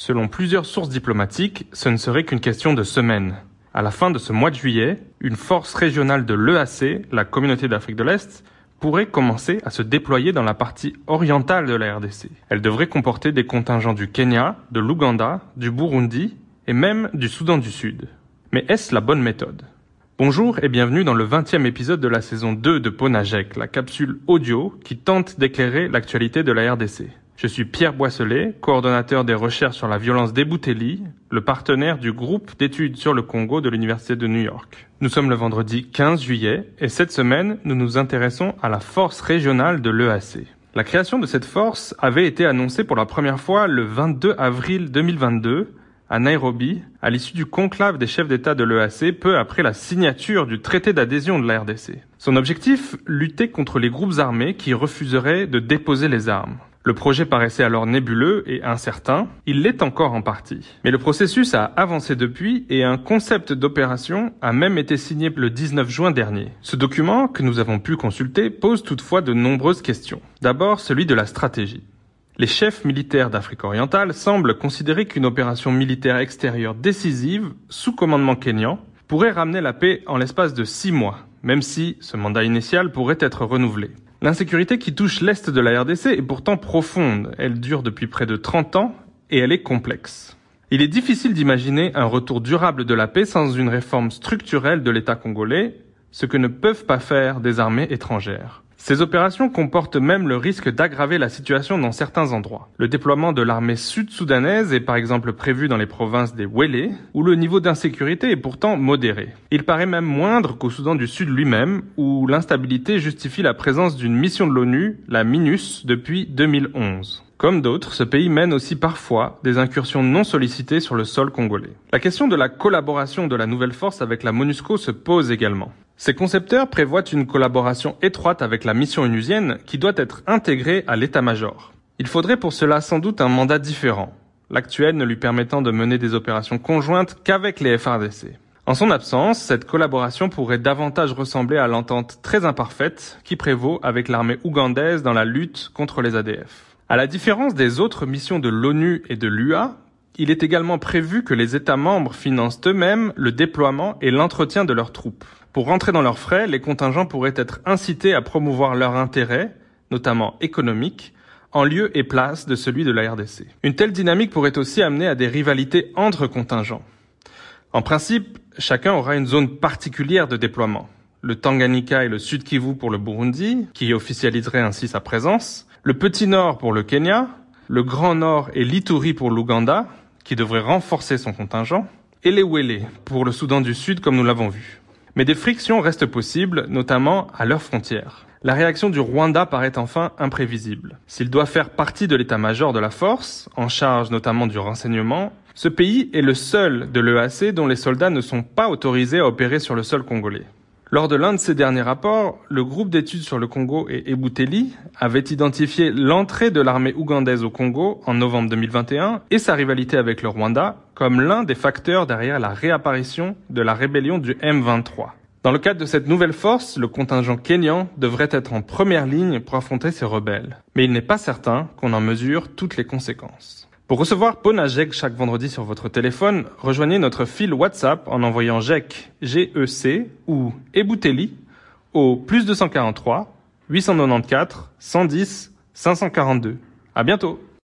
Selon plusieurs sources diplomatiques, ce ne serait qu'une question de semaines. À la fin de ce mois de juillet, une force régionale de l'EAC, la communauté d'Afrique de l'Est, pourrait commencer à se déployer dans la partie orientale de la RDC. Elle devrait comporter des contingents du Kenya, de l'Ouganda, du Burundi et même du Soudan du Sud. Mais est-ce la bonne méthode? Bonjour et bienvenue dans le 20e épisode de la saison 2 de Ponajek, la capsule audio qui tente d'éclairer l'actualité de la RDC. Je suis Pierre Boisselet, coordonnateur des recherches sur la violence des Boutelli, le partenaire du groupe d'études sur le Congo de l'Université de New York. Nous sommes le vendredi 15 juillet et cette semaine, nous nous intéressons à la force régionale de l'EAC. La création de cette force avait été annoncée pour la première fois le 22 avril 2022 à Nairobi, à l'issue du conclave des chefs d'État de l'EAC peu après la signature du traité d'adhésion de la RDC. Son objectif, lutter contre les groupes armés qui refuseraient de déposer les armes. Le projet paraissait alors nébuleux et incertain. Il l'est encore en partie. Mais le processus a avancé depuis et un concept d'opération a même été signé le 19 juin dernier. Ce document, que nous avons pu consulter, pose toutefois de nombreuses questions. D'abord celui de la stratégie. Les chefs militaires d'Afrique orientale semblent considérer qu'une opération militaire extérieure décisive, sous commandement kényan, pourrait ramener la paix en l'espace de six mois, même si ce mandat initial pourrait être renouvelé. L'insécurité qui touche l'Est de la RDC est pourtant profonde. Elle dure depuis près de 30 ans et elle est complexe. Il est difficile d'imaginer un retour durable de la paix sans une réforme structurelle de l'État congolais, ce que ne peuvent pas faire des armées étrangères. Ces opérations comportent même le risque d'aggraver la situation dans certains endroits. Le déploiement de l'armée sud-soudanaise est par exemple prévu dans les provinces des Wele, où le niveau d'insécurité est pourtant modéré. Il paraît même moindre qu'au Soudan du Sud lui-même, où l'instabilité justifie la présence d'une mission de l'ONU, la MINUS, depuis 2011. Comme d'autres, ce pays mène aussi parfois des incursions non sollicitées sur le sol congolais. La question de la collaboration de la nouvelle force avec la MONUSCO se pose également. Ces concepteurs prévoient une collaboration étroite avec la mission onusienne qui doit être intégrée à l'état-major. Il faudrait pour cela sans doute un mandat différent, l'actuel ne lui permettant de mener des opérations conjointes qu'avec les FRDC. En son absence, cette collaboration pourrait davantage ressembler à l'entente très imparfaite qui prévaut avec l'armée ougandaise dans la lutte contre les ADF. À la différence des autres missions de l'ONU et de l'UA, il est également prévu que les États membres financent eux-mêmes le déploiement et l'entretien de leurs troupes. Pour rentrer dans leurs frais, les contingents pourraient être incités à promouvoir leurs intérêts, notamment économiques, en lieu et place de celui de la RDC. Une telle dynamique pourrait aussi amener à des rivalités entre contingents. En principe, chacun aura une zone particulière de déploiement. Le Tanganyika et le Sud Kivu pour le Burundi, qui officialiserait ainsi sa présence, le Petit Nord pour le Kenya, le Grand Nord et l'Ituri pour l'Ouganda, qui devrait renforcer son contingent, et les Wele pour le Soudan du Sud comme nous l'avons vu. Mais des frictions restent possibles, notamment à leurs frontières. La réaction du Rwanda paraît enfin imprévisible. S'il doit faire partie de l'état-major de la force, en charge notamment du renseignement, ce pays est le seul de l'EAC dont les soldats ne sont pas autorisés à opérer sur le sol congolais. Lors de l'un de ses derniers rapports, le groupe d'études sur le Congo et Ebuteli avait identifié l'entrée de l'armée ougandaise au Congo en novembre 2021 et sa rivalité avec le Rwanda comme l'un des facteurs derrière la réapparition de la rébellion du M23. Dans le cadre de cette nouvelle force, le contingent kényan devrait être en première ligne pour affronter ces rebelles. Mais il n'est pas certain qu'on en mesure toutes les conséquences. Pour recevoir Ponajek chaque vendredi sur votre téléphone, rejoignez notre fil WhatsApp en envoyant GEC, G-E-C ou Ebouteli au plus 243 894 110 542. À bientôt!